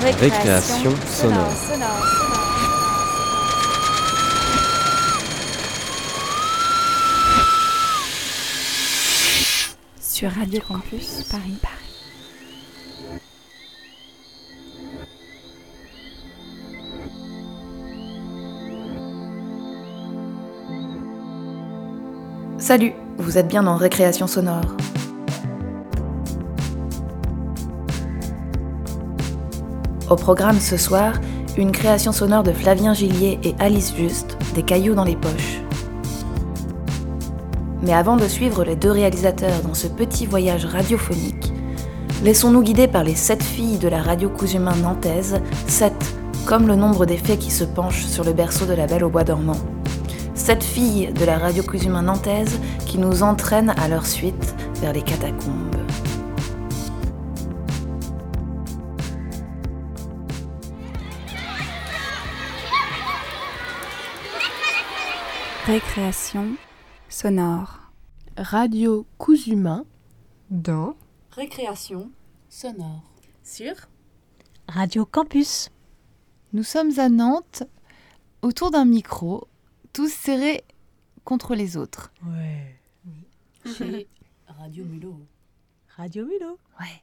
Récréation sonore. Sur Radio Campus Paris. Paris. Salut, vous êtes bien dans Récréation sonore. Au programme ce soir, une création sonore de Flavien Gillier et Alice Juste, Des cailloux dans les poches. Mais avant de suivre les deux réalisateurs dans ce petit voyage radiophonique, laissons-nous guider par les sept filles de la radio Cousumin nantaise, sept, comme le nombre des fées qui se penchent sur le berceau de la Belle au bois dormant. Sept filles de la radio Cousumin nantaise qui nous entraînent à leur suite vers les catacombes. Récréation sonore. Radio Cousumain dans Récréation sonore. Sur Radio Campus. Nous sommes à Nantes, autour d'un micro, tous serrés contre les autres. Ouais. Chez Radio Mulot. Radio Mulot. Ouais.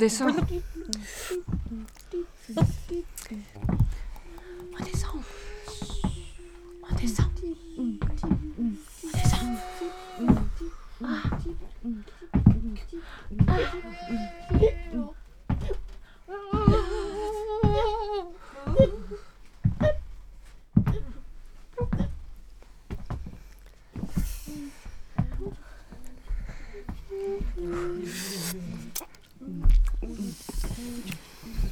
On descend. On descend. On descend. On descend.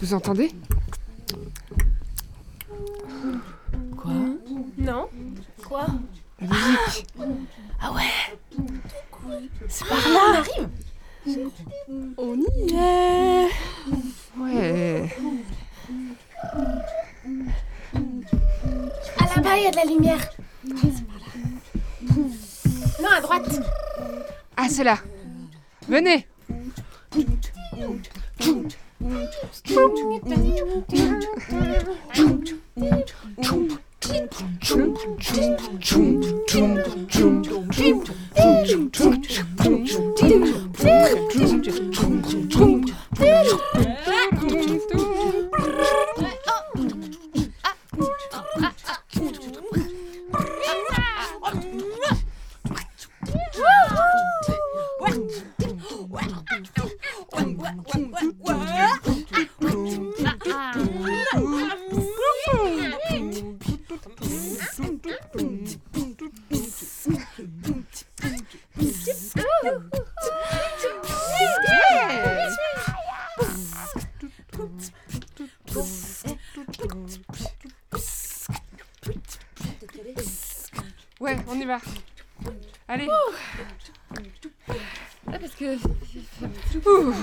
Vous entendez Quoi Non. Quoi La musique. Ah ouais. C'est par là On y est. Ouais. À là-bas, il y a de la lumière. Non, à droite. Ah, c'est là. Venez. Oh,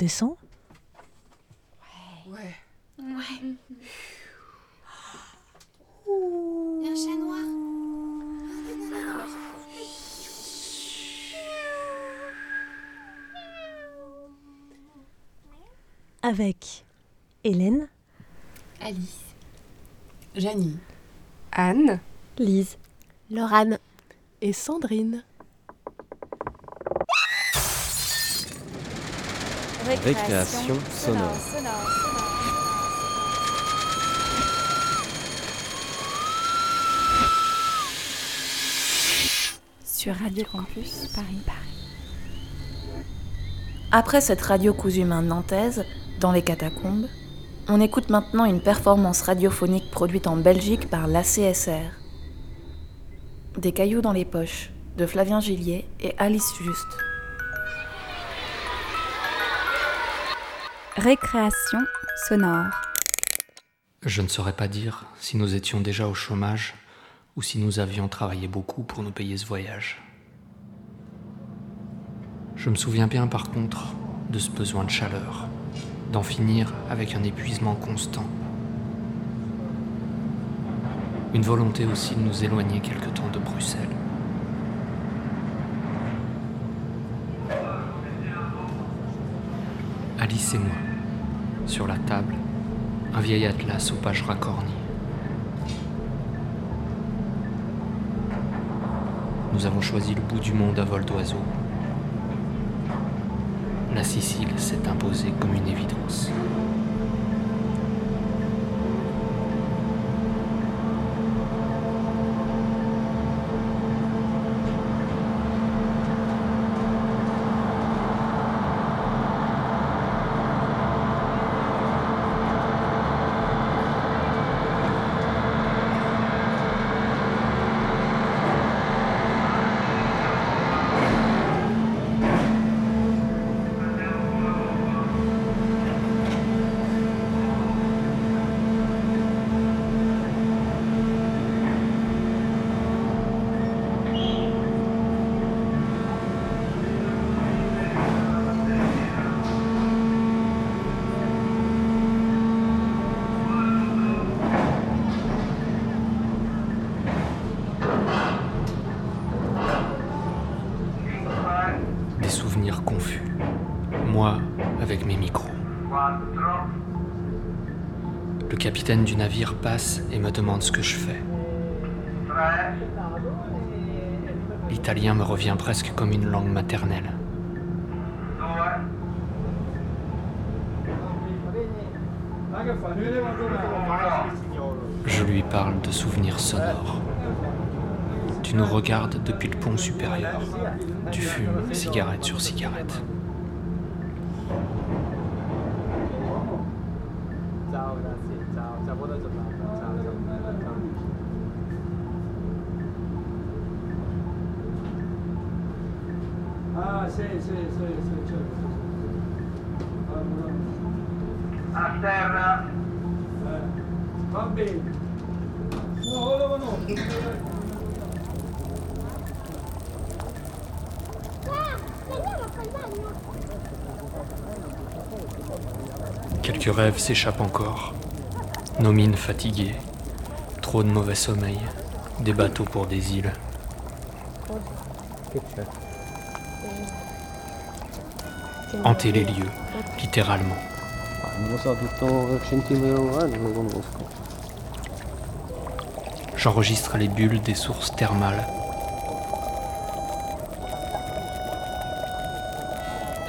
On descend Ouais. Il y a un chat noir. avec Hélène, Alice. Janie. Anne. Lise, Laurane. et Sandrine. Récréation sonore. Sur Radio Campus Paris. Après cette radio cousu main nantaise, dans les catacombes, on écoute maintenant une performance radiophonique produite en Belgique par l'ACSR. Des cailloux dans les poches, de Flavien Gillier et Alice Juste. Récréation sonore. Je ne saurais pas dire si nous étions déjà au chômage ou si nous avions travaillé beaucoup pour nous payer ce voyage. Je me souviens bien par contre de ce besoin de chaleur, d'en finir avec un épuisement constant. Une volonté aussi de nous éloigner quelque temps de Bruxelles. Alice et moi, sur la table, un vieil atlas aux pages racornies. Nous avons choisi le bout du monde à vol d'oiseau. La Sicile s'est imposée comme une évidence. Capitaine du navire passe et me demande ce que je fais. L'italien me revient presque comme une langue maternelle. Je lui parle de souvenirs sonores. Tu nous regardes depuis le pont supérieur. Tu fumes cigarette sur cigarette. Quelques rêves s'échappent encore. Nos mines fatiguées. Trop de mauvais sommeil. Des bateaux pour des îles. Hanter les lieux, littéralement. J'enregistre les bulles des sources thermales.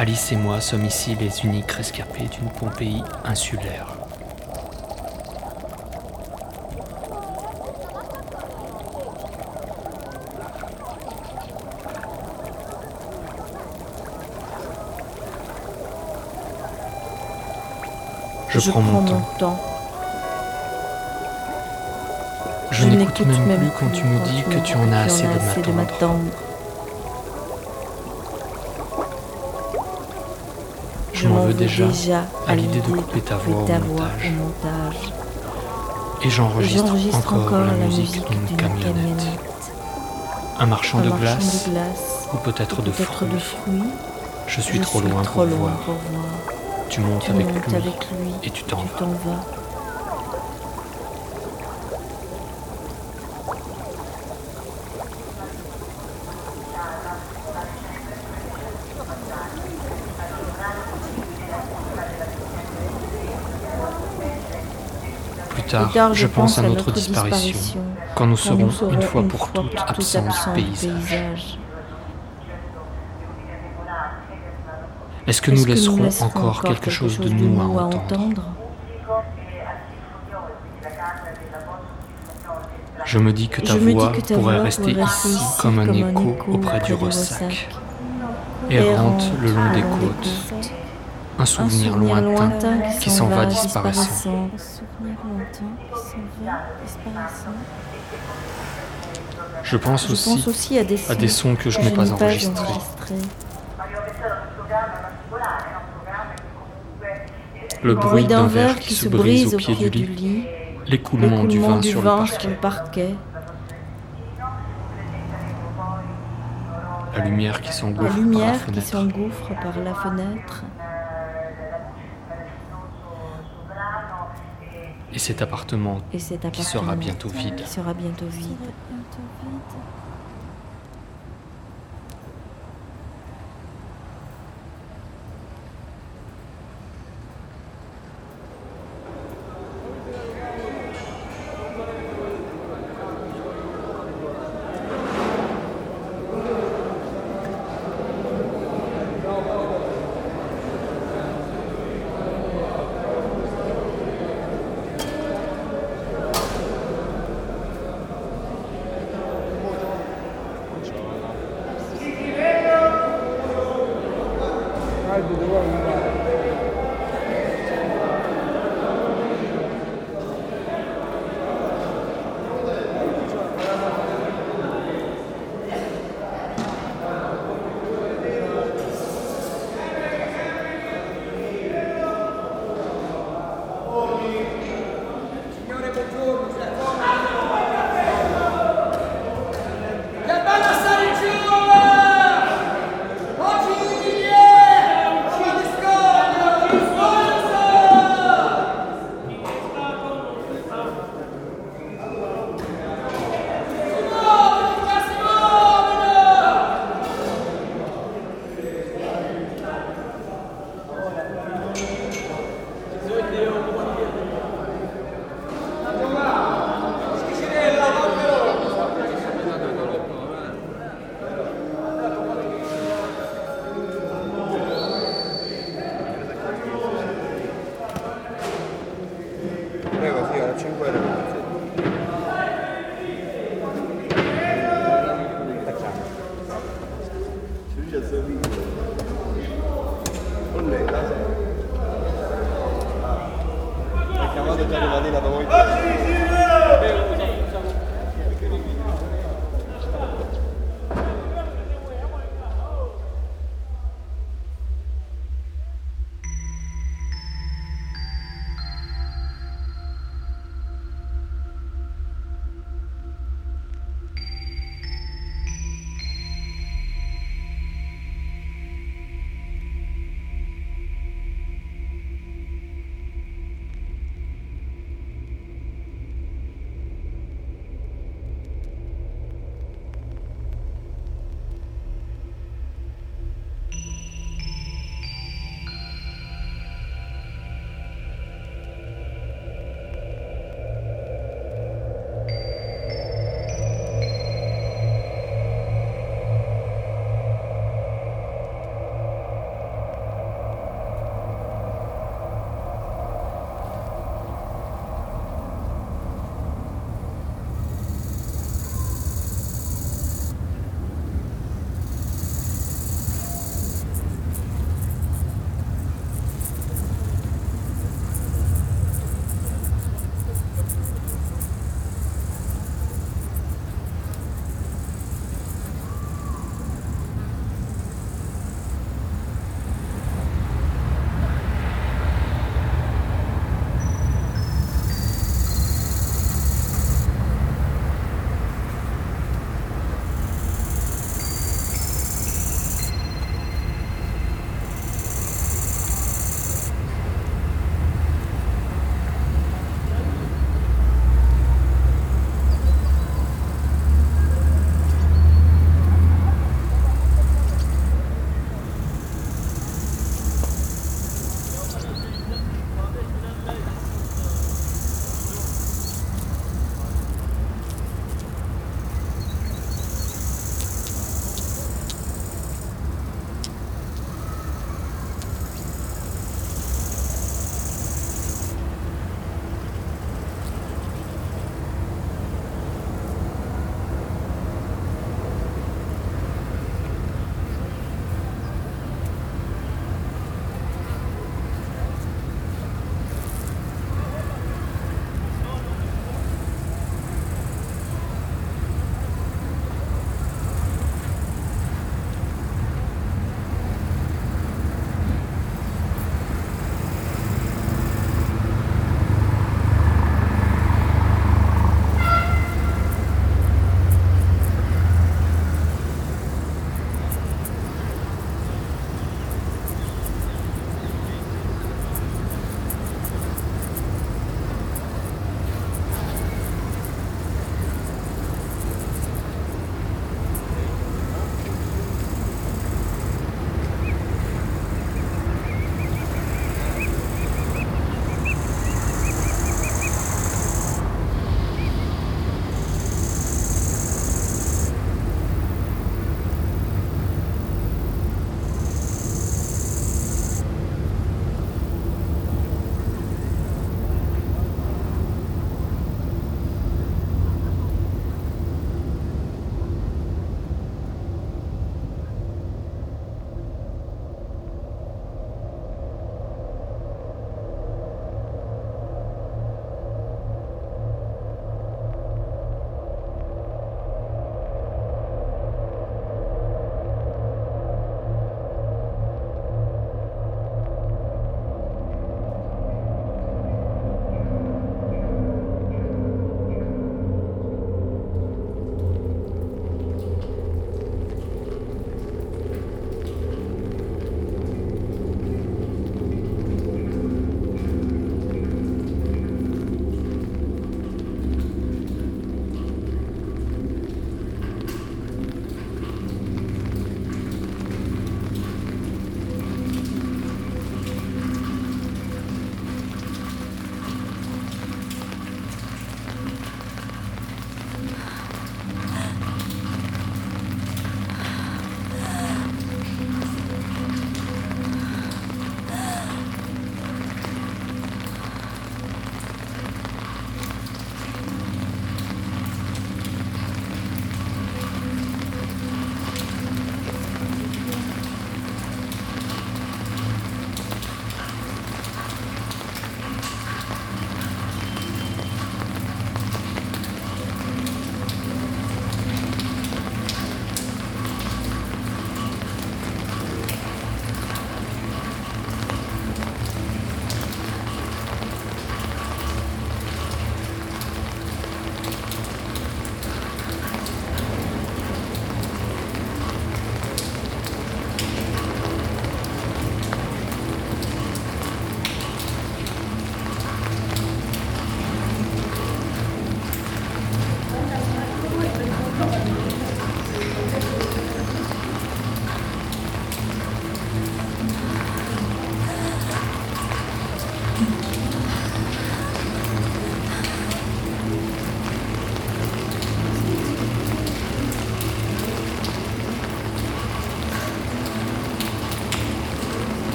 Alice et moi sommes ici les uniques rescapés d'une Pompéi insulaire. Je, prends, mon temps. Je, n'écoute même, plus quand tu me dis que tu en as assez de m'attendre. Déjà à l'idée de couper ta voix, au, montage. Et j'enregistre encore, la musique d'une camionnette. Un marchand, de, glace, ou peut-être de, fruits. Je suis trop loin, pour, voir. Tu montes, avec, lui, et tu t'en vas. Plus tard, je, pense à notre, disparition, quand nous serons, une fois pour toutes absents du paysage. Est-ce que, nous laisserons encore quelque chose de nous à entendre Je me dis que ta voix pourrait rester ici comme un écho auprès du ressac, errante le long des côtes, un souvenir lointain qui s'en va disparaissant. Je pense aussi à des sons que je n'ai pas enregistrés. Le bruit d'un verre qui se brise au pied du lit, l'écoulement du vin sur le parquet, la lumière qui s'engouffre par la fenêtre. Et cet appartement, Et cet appartement qui sera bientôt vide. Qui sera bientôt vide.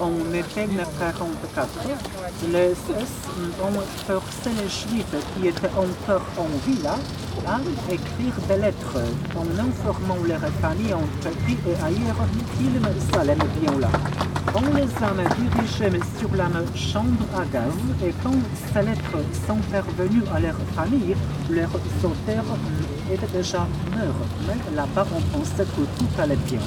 En été 44, les SS ont forcé les Juifs qui étaient encore en vie là à écrire des lettres en informant leurs familles en Turquie et ailleurs qu'ils s'allaient bien là. On les a dirigés sur la chambre à gaz et quand ces lettres sont parvenues à leur famille, leur auteur était déjà mort. Mais là-bas, on pensait que tout allait bien.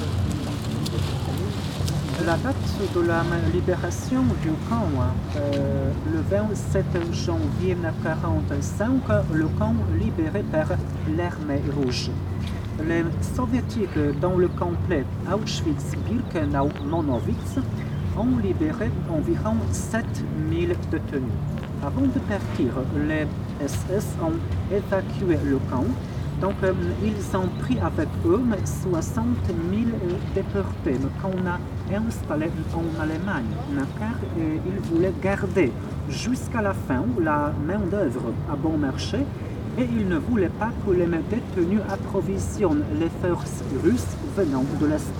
La date de la libération du camp, euh, le 27 janvier 1945, le camp libéré par l'armée rouge. Les soviétiques dans le complet Auschwitz-Birkenau-Monowitz ont libéré environ 7000 détenus. Avant de partir, les SS ont évacué le camp donc, euh, ils ont pris avec eux 60 000 déportés qu'on a installés en Allemagne, car ils voulaient garder jusqu'à la fin la main-d'œuvre à bon marché et ils ne voulaient pas que les détenus approvisionnent les forces russes venant de l'Est.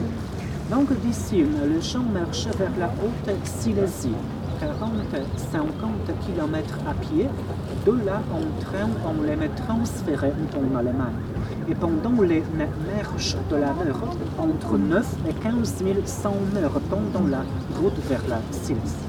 Donc, d'ici, les gens marchaient vers la Haute-Silésie. 40-50 km à pied. De là, train, on les transférés en Allemagne. Et pendant les marches de la mer, entre 9 et 15 100 meurent pendant la route vers la Silésie.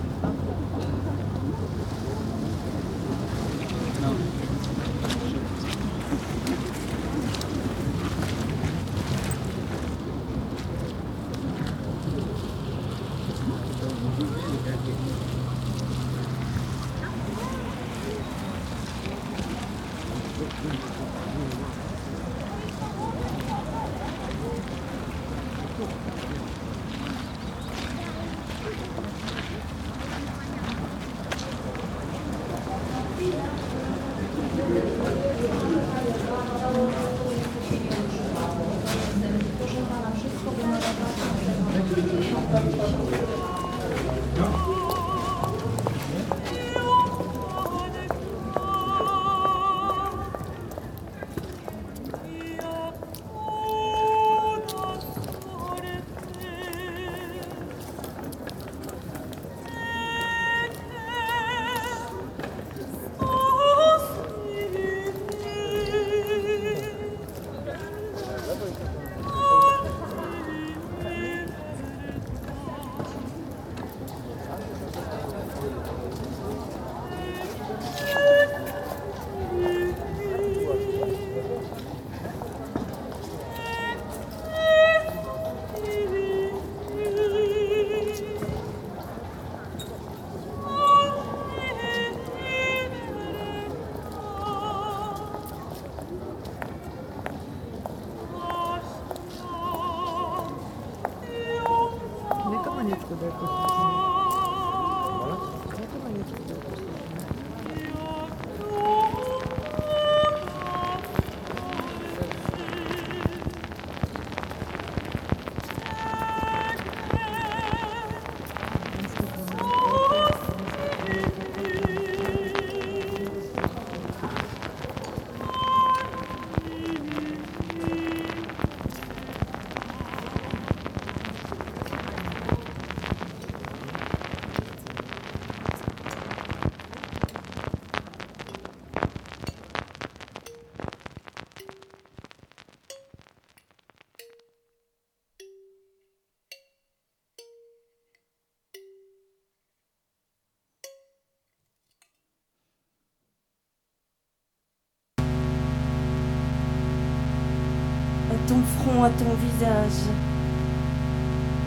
Ton front à ton visage,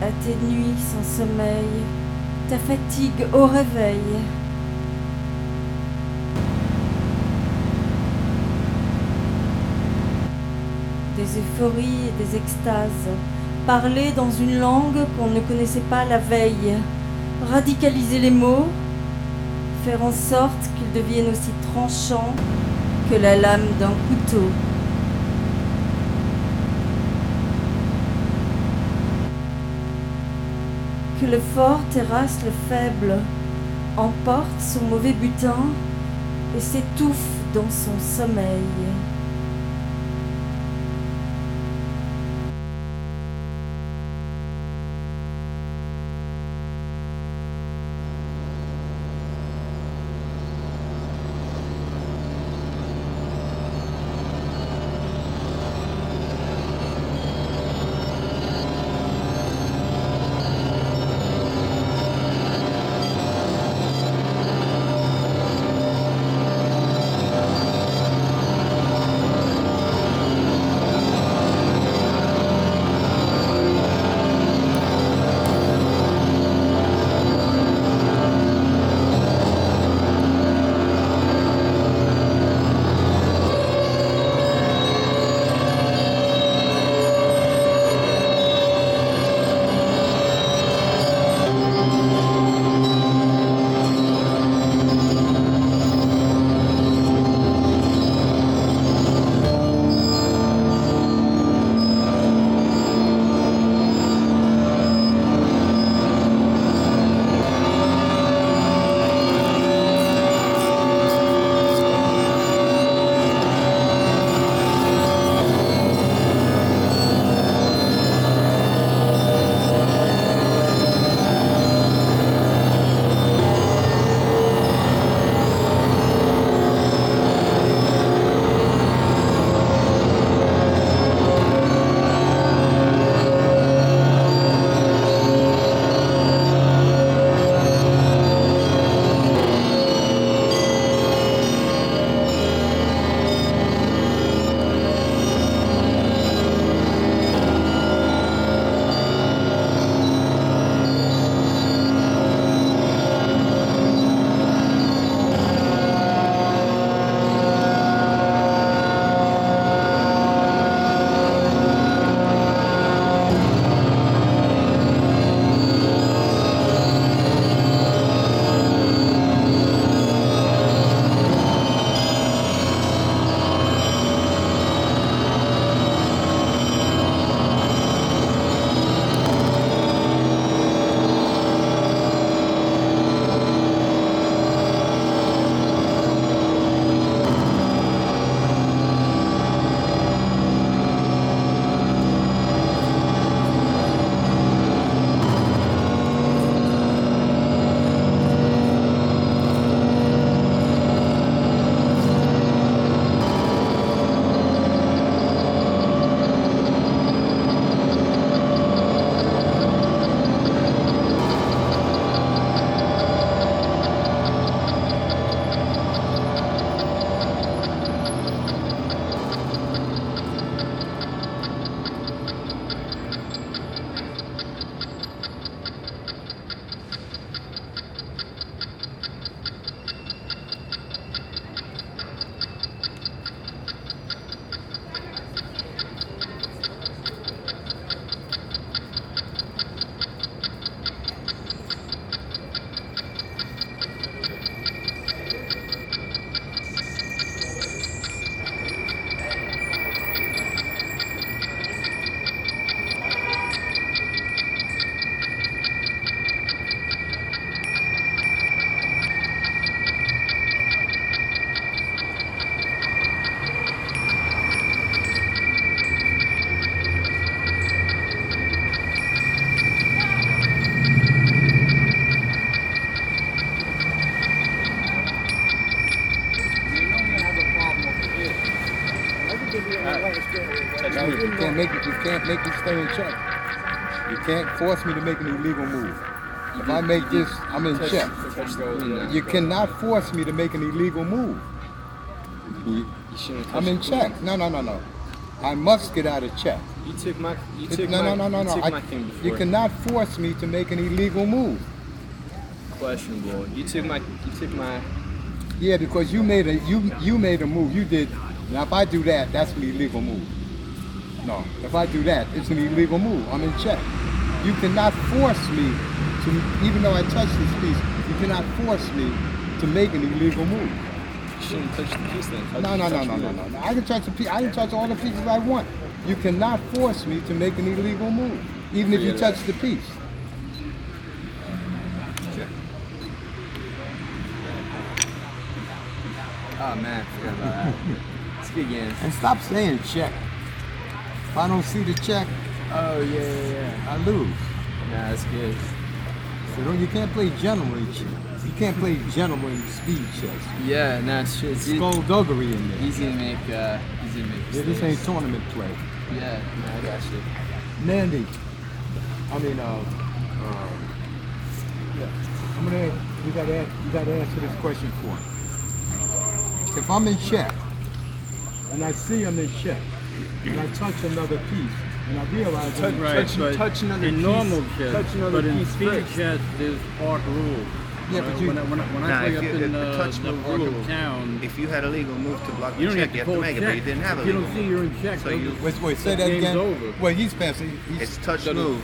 à tes nuits sans sommeil, ta fatigue au réveil. Des euphories et des extases, parler dans une langue qu'on ne connaissait pas la veille, radicaliser les mots, faire en sorte qu'ils deviennent aussi tranchants que la lame d'un couteau. Que le fort terrasse le faible, emporte son mauvais butin et s'étouffe dans son sommeil. You can't make. You can't make me stay in check. You can't force me to make an illegal move. If I make this, I'm in check. You cannot force me to make an illegal move. I'm in check. No, no, no, no. I must get out of check. You took my. You took no, my. no, no, no, no. I- my king before. you cannot force me to make an illegal move. Questionable. You took my. You took my. Yeah, because you made a you you made a move. You did. Now if I do that, that's an illegal move. No, if I do that, it's an illegal move. I'm in check. You cannot force me to, even though I touched this piece, you cannot force me to make an illegal move. You shouldn't touch the piece then. No, no, no, no, no, no, no. I can touch the piece. I can touch all the pieces I want. You cannot force me to make an illegal move, even if you touch the piece. Oh man, forgot about that. Good game. And stop saying check. If I don't see the check, Oh yeah, yeah, yeah. I lose. Nah, that's good. So don't, you can't play gentleman. You can't play gentleman speed chess. Yeah, no, it's true. It's Skullduggery in there. easy to make. Uh, easy to make. Yeah, this ain't tournament play. Yeah, no, I got you. Mandy, I mean, uh, uh, yeah. I'm gonna, you gotta, ask- you gotta answer this question for me. If I'm in check, and I see I'm in check, and I touch another piece, and I realize I'm in Right, check, but touch another in piece, normal chess, touch another but in piece speed first. chess, there's park rule. Yeah, Uh, but you- when I, when I, when I play up you- in if the uh, touch the move park rule- town, If you had a legal move to block you the don't check, have you to have to call make it, but you didn't have a If you don't see you're in check, So you, Wait, wait, say the that game's again. over. Well, he's passing. He's, it's touch So the- move.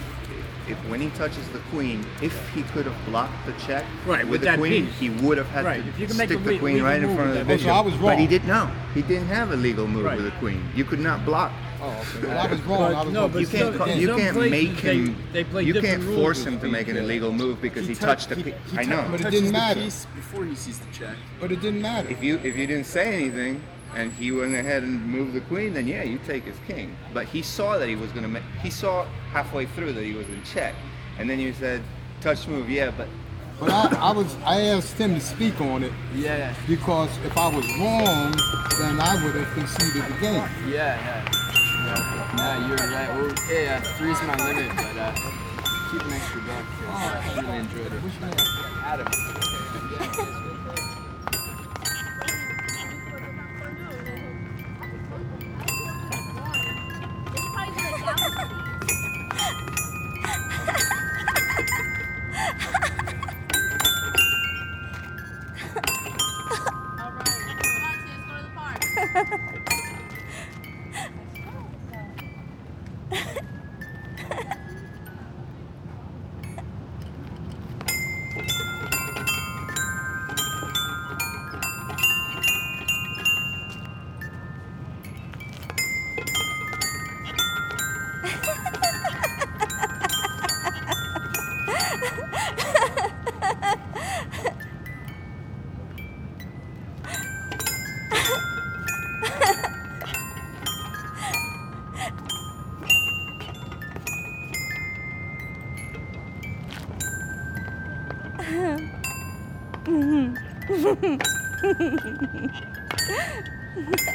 If when he touches the queen, if he could have blocked the check Right, with with the queen, piece. he would have had Right, to if you can stick a the le- queen right in front of the bishop. piece. So I was But he wrong. did no. He didn't have a legal move Right. with the queen. You could not block. Oh, well, I was wrong. I was no, wrong. but You can't, in you can't places make him. they play you can't force him to make an uh, illegal move because he, tou- touched the. he- he I know. But it didn't matter. before he sees the check. But it didn't matter. If you if you didn't say anything and he went ahead and moved the queen, then yeah, you take his king. But he saw that he was gonna make. He saw halfway through that he was in check, and then you said touch move, yeah, but But I, I was, I asked him to speak on it Yeah, because if I was wrong, then I would have conceded the game. yeah, yeah. yeah. You're right. Well, yeah, yeah, three's my limit, but uh, keep an extra buck. 'cause I really enjoyed it. Adam. Ha ha ha!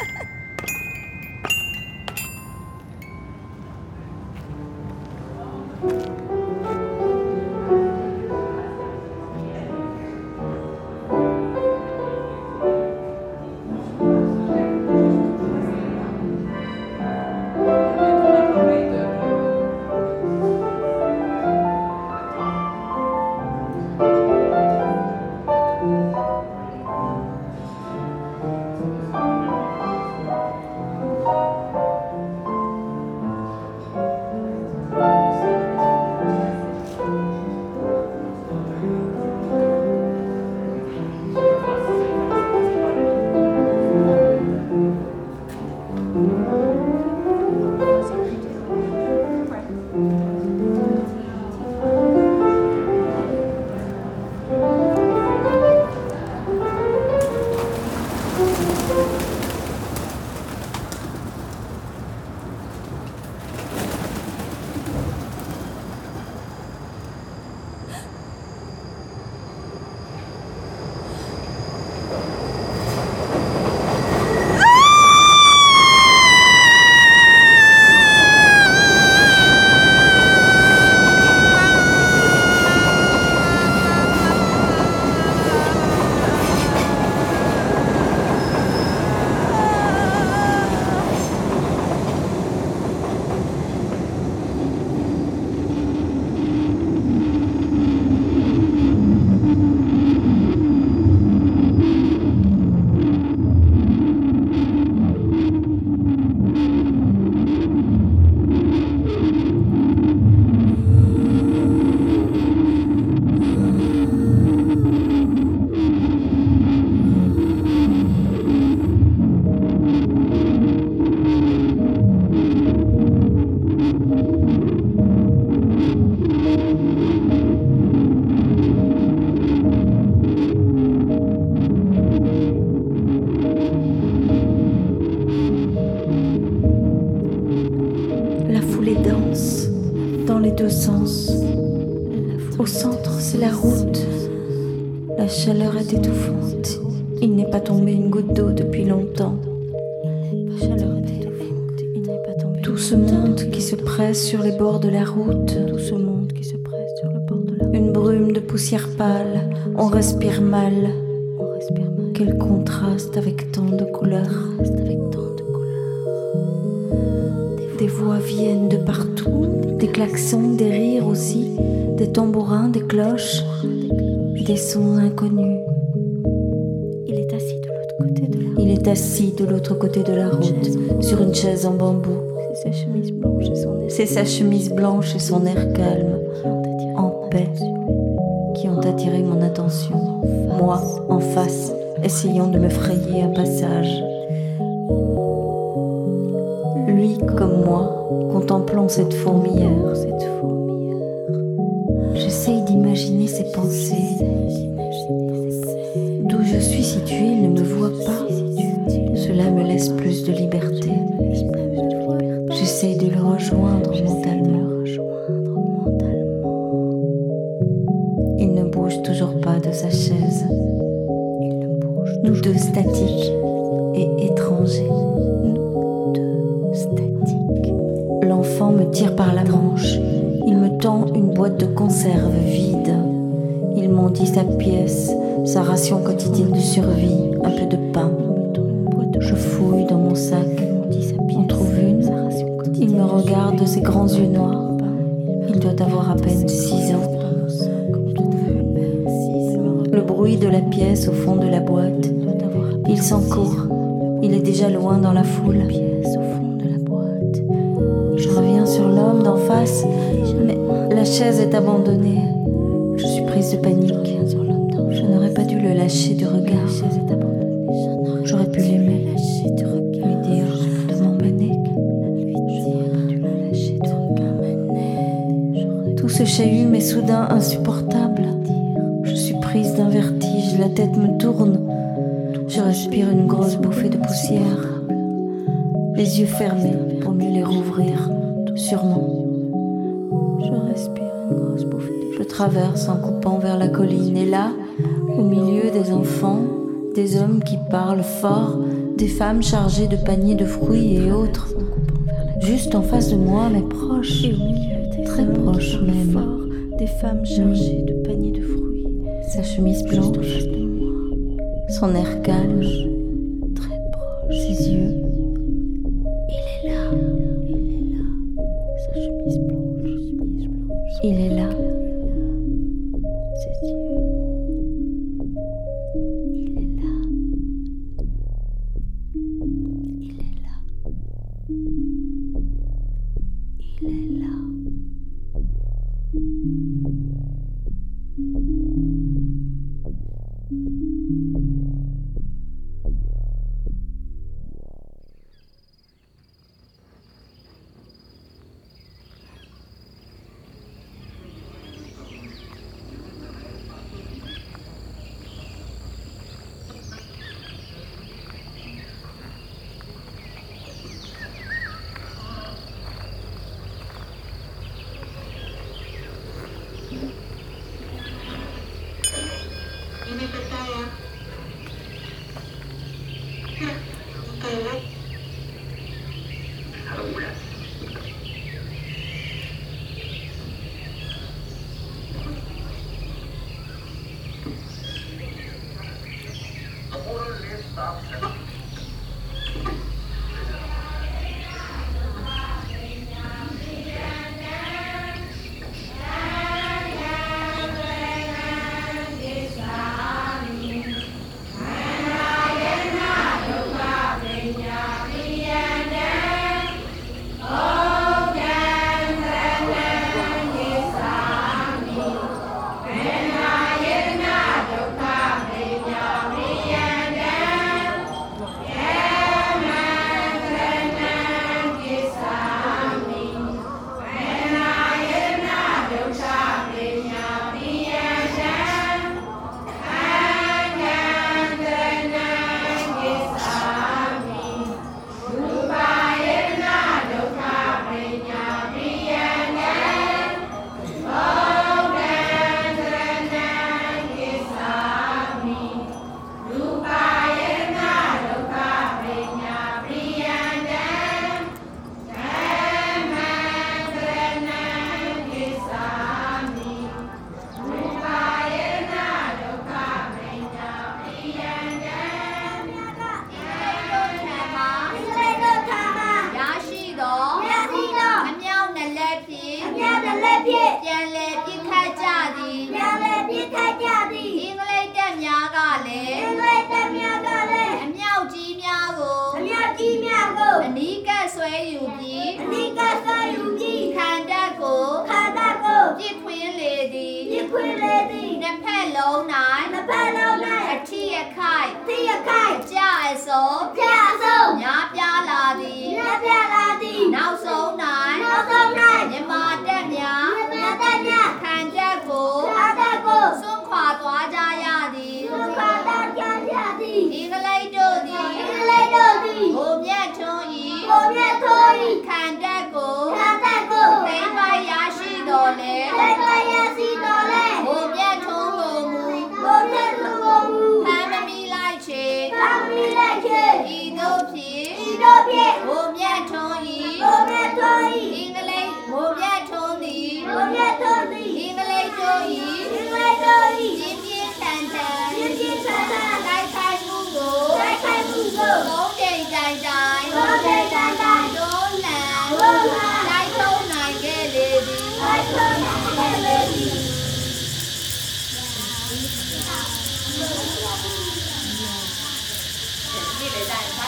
On respire mal. Quel contraste avec tant de couleurs. Des voix viennent de partout. Des klaxons, des rires aussi. Des tambourins, des cloches. Des sons inconnus. Il est assis de l'autre côté de la route. Il est assis de l'autre côté de la route, sur une chaise en bambou. C'est sa chemise blanche et son air calme, en paix, attiré mon attention. Moi, en face, essayant de me frayer un passage. Lui, comme moi, contemplant cette fourmilière. Au fond de la boîte. Il s'encourt. Il est déjà loin dans la foule. Je reviens sur l'homme d'en face, mais la chaise est abandonnée. Je suis prise de panique. Je n'aurais pas dû le lâcher du regard. J'aurais pu l'aimer, lui. Tout ce chahut m'est soudain insupportable. La tête me tourne. Je respire une grosse bouffée de poussière. Les yeux fermés pour mieux les rouvrir, sûrement. Je respire une grosse bouffée. Je traverse en coupant vers la colline et là, au milieu des enfants, des hommes qui parlent fort, des femmes chargées de paniers de fruits et autres. Juste en face de moi, mais proches, très proches même. Des femmes chargées de paniers de fruits. Sa chemise blanche, son air calme,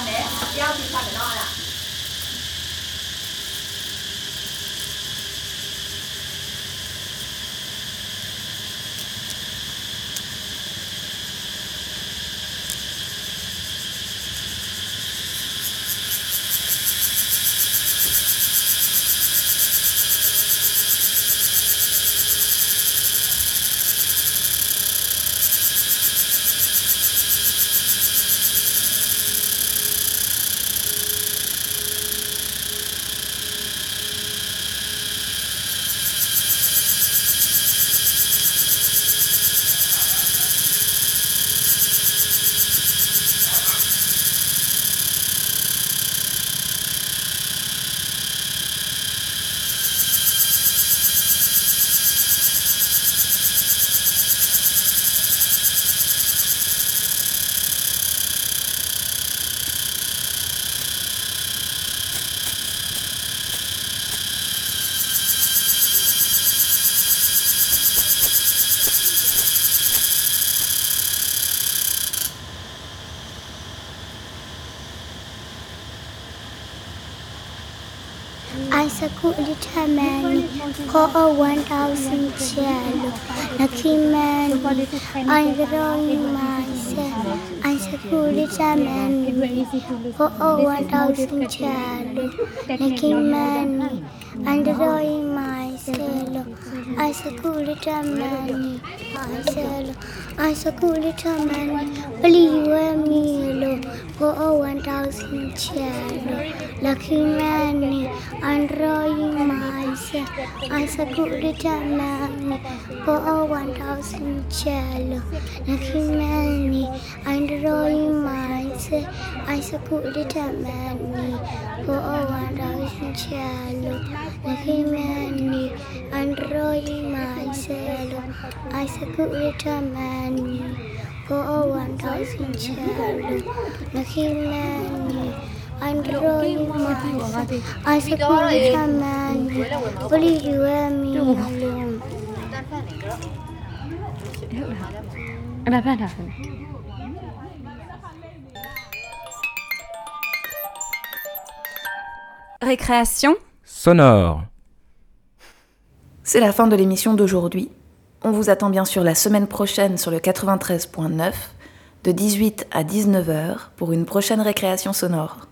ね。ko'o 1,000 cello. Nakimen ang drawing myself. Ang sakulit sa memory. Ko'o 1,000 cello. Nakimen ang drawing Aishakulitamani, Aishalo, Aishakulitamani, waliwe milo for 1000 chalo, lakini androi maisha, Aishakulitamani for 1000 I'm drawing maisha. 1959တစ်ထက်မှန်နီကိုအဝမ်တော်ရှိချာလို့လခိမန်နီအန်ဒရိုယီမိုင်ဆဲလို့1959တစ်ထက်မှန်နီကိုအဝမ်တော်ရှိချာလို့လခိမန်နီ Android Mas Asa Kulita Man Puli Yue Mi Lum အဲ့ဒါဖတ်တာဆို Récréation sonore. C'est la fin de l'émission d'aujourd'hui. On vous attend bien sûr la semaine prochaine sur le 93.9 de 18 à 19h pour une prochaine récréation sonore.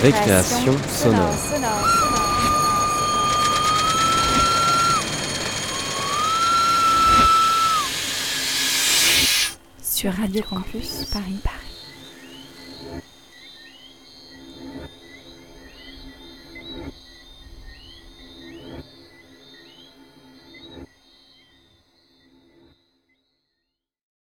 Récréation, sonore. sonore. sur Radio Campus Paris. Paris.